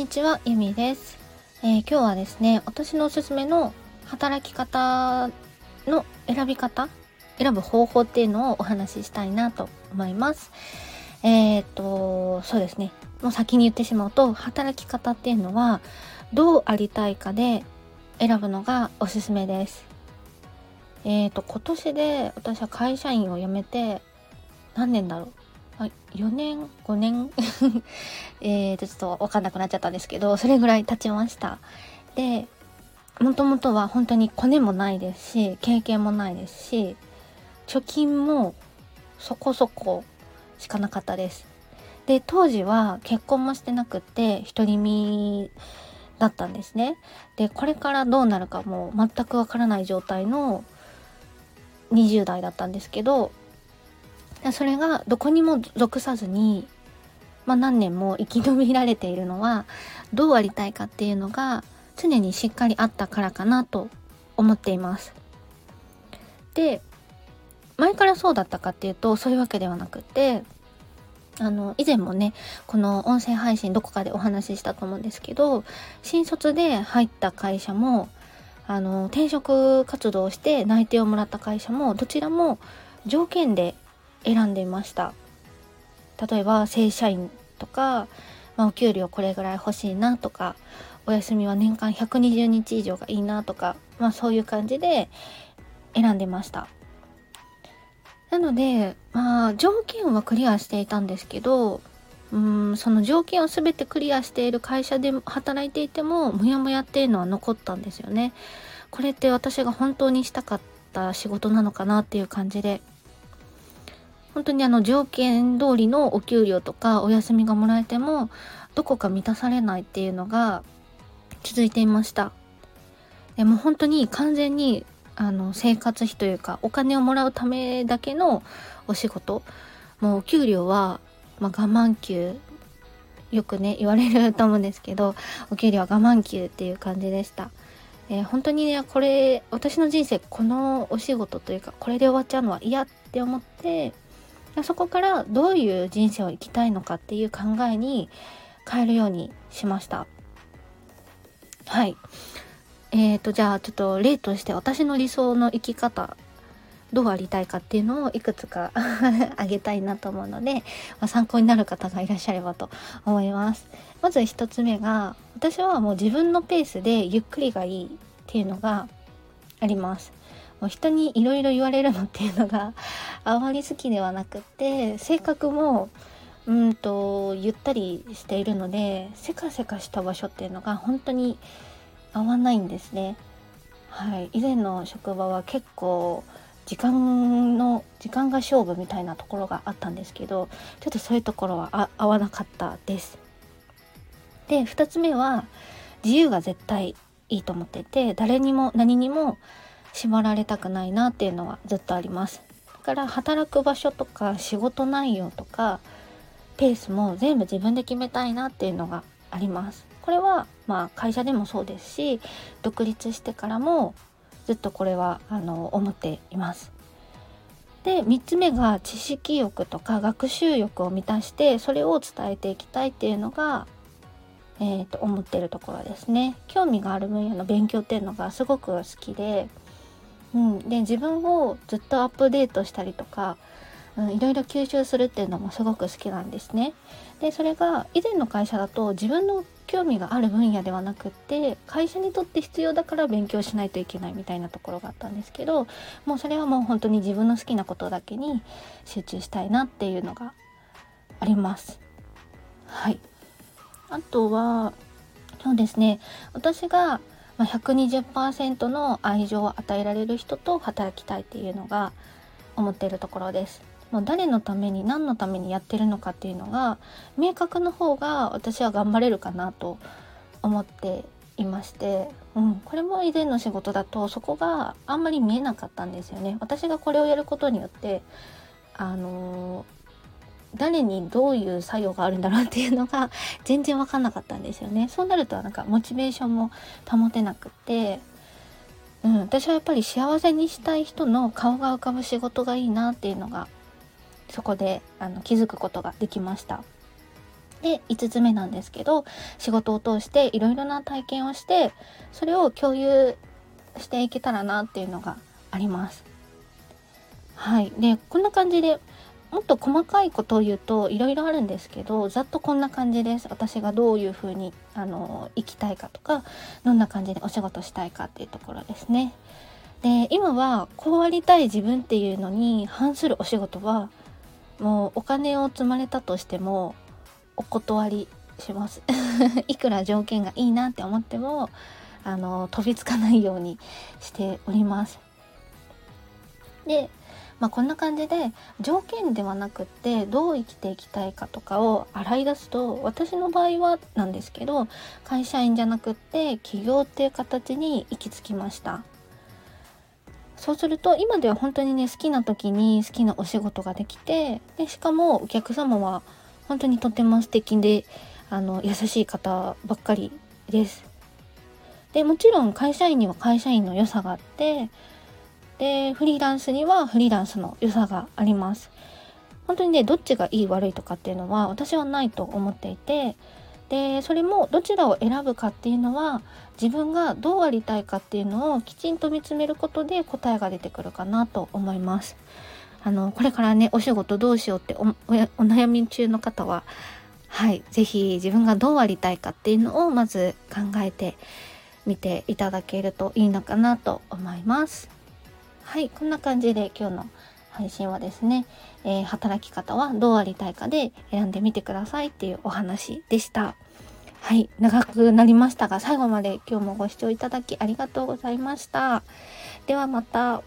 にちは、ゆみです、えー、今日はですね、私のおすすめの働き方の選び方、選ぶ方法っていうのをお話ししたいなと思います。えっ、と、そうですね。もう先に言ってしまうと、働き方っていうのは、どうありたいかで選ぶのがおすすめです。えっ、と、今年で私は会社員を辞めて、何年だろう4年？5年？えーとちょっと分かんなくなっちゃったんですけどそれぐらい経ちました。でもともとは本当にコネもないですし経験もないですし貯金もそこそこしかなかったです。で当時は結婚もしてなくて独り身だったんですね。でこれからどうなるかも全くわからない状態の20代だったんですけどそれがどこにも属さずに、まあ、何年も生き延びられているのはどうありたいかっていうのが常にしっかりあったからかなと思っています。で前からそうだったかっていうとそういうわけではなくてあの以前もねこの音声配信どこかでお話ししたと思うんですけど新卒で入った会社もあの転職活動をして内定をもらった会社もどちらも条件で選んでいました。例えば正社員とか、まあ、お給料これぐらい欲しいなとかお休みは年間120日以上がいいなとか、まあ、そういう感じで選んでました。なのでまあ条件はクリアしていたんですけどうんその条件を全てクリアしている会社で働いていてもモヤモヤっていうのは残ったんですよね。これって私が本当にしたかった仕事なのかなっていう感じで本当にあの条件通りのお給料とかお休みがもらえてもどこか満たされないっていうのが続いていました。でも本当に完全にあの生活費というかお金をもらうためだけのお仕事。もうお給料は、まあ、我慢給。よくね言われると思うんですけどお給料は我慢給っていう感じでした、えー、本当にねこれ私の人生このお仕事というかこれで終わっちゃうのは嫌って思ってそこからどういう人生を生きたいのかっていう考えに変えるようにしました。はい。えーと、じゃあちょっと例として私の理想の生き方、どうありたいかっていうのをいくつか あげたいなと思うので、まあ、参考になる方がいらっしゃればと思います。まず一つ目が、私はもう自分のペースでゆっくりがいいっていうのがあります。もう人にいろいろ言われるのっていうのが あまり好きではなくて性格もうんとゆったりしているのでせかせかした場所っていうのが本当に合わないんですね。はい、以前の職場は結構時間の時間が勝負みたいなところがあったんですけどちょっとそういうところは合わなかったです。で2つ目は自由が絶対いいと思ってて誰にも何にも縛られたくないなっていうのはずっとあります。だから働く場所とか仕事内容とかペースも全部自分で決めたいなっていうのがあります。これはまあ会社でもそうですし独立してからもずっとこれはあの思っています。で3つ目が知識欲とか学習欲を満たしてそれを伝えていきたいっていうのがえー、と思ってるところですね。興味がある分野の勉強っていうのがすごく好きでうん、で自分をずっとアップデートしたりとか、うん、いろいろ吸収するっていうのもすごく好きなんですね。でそれが以前の会社だと自分の興味がある分野ではなくって会社にとって必要だから勉強しないといけないみたいなところがあったんですけどもうそれはもう本当に自分の好きなことだけに集中したいなっていうのがあります。はい。あとはそうですね私がまあ、120%の愛情を与えられる人と働きたいっていうのが思っているところです。もう誰のために何のためにやってるのかっていうのが明確の方が私は頑張れるかなと思っていまして、うん、これも以前の仕事だとそこがあんまり見えなかったんですよね。私がこれをやることによってあのー誰にどういう作用があるんだろうっていうのが 全然分かんなかったんですよね。そうなるとなんかモチベーションも保てなくて、うん、私はやっぱり幸せにしたい人の顔が浮かぶ仕事がいいなっていうのがそこであの気づくことができました。で、5つ目なんですけど、仕事を通していろいろな体験をして、それを共有していけたらなっていうのがあります。はい。で、こんな感じでもっと細かいことを言うといろいろあるんですけどざっとこんな感じです私がどういうふうにあの生きたいかとかどんな感じでお仕事したいかっていうところですね。で今はこうありたい自分っていうのに反するお仕事はもうお金を積まれたとしてもお断りします いくら条件がいいなって思ってもあの飛びつかないようにしております。でまあ、こんな感じで条件ではなくってどう生きていきたいかとかを洗い出すと私の場合はなんですけど会社員じゃなくって起業っていう形に行き着きました。そうすると今では本当にね好きな時に好きなお仕事ができてでしかもお客様は本当にとても素敵であの優しい方ばっかりです。でもちろん会社員には会社員の良さがあってで、フリーランスにはフリーランスの良さがあります。本当にね、どっちがいい悪いとかっていうのは私はないと思っていて、で、それもどちらを選ぶかっていうのは自分がどうありたいかっていうのをきちんと見つめることで答えが出てくるかなと思います。あの、これからね、お仕事どうしようってお悩み中の方は、はい、ぜひ自分がどうありたいかっていうのをまず考えてみていただけるといいのかなと思います。はい、こんな感じで今日の配信はですね、えー、働き方はどうありたいかで選んでみてくださいっていうお話でした。はい、長くなりましたが最後まで今日もご視聴いただきありがとうございました。ではまた。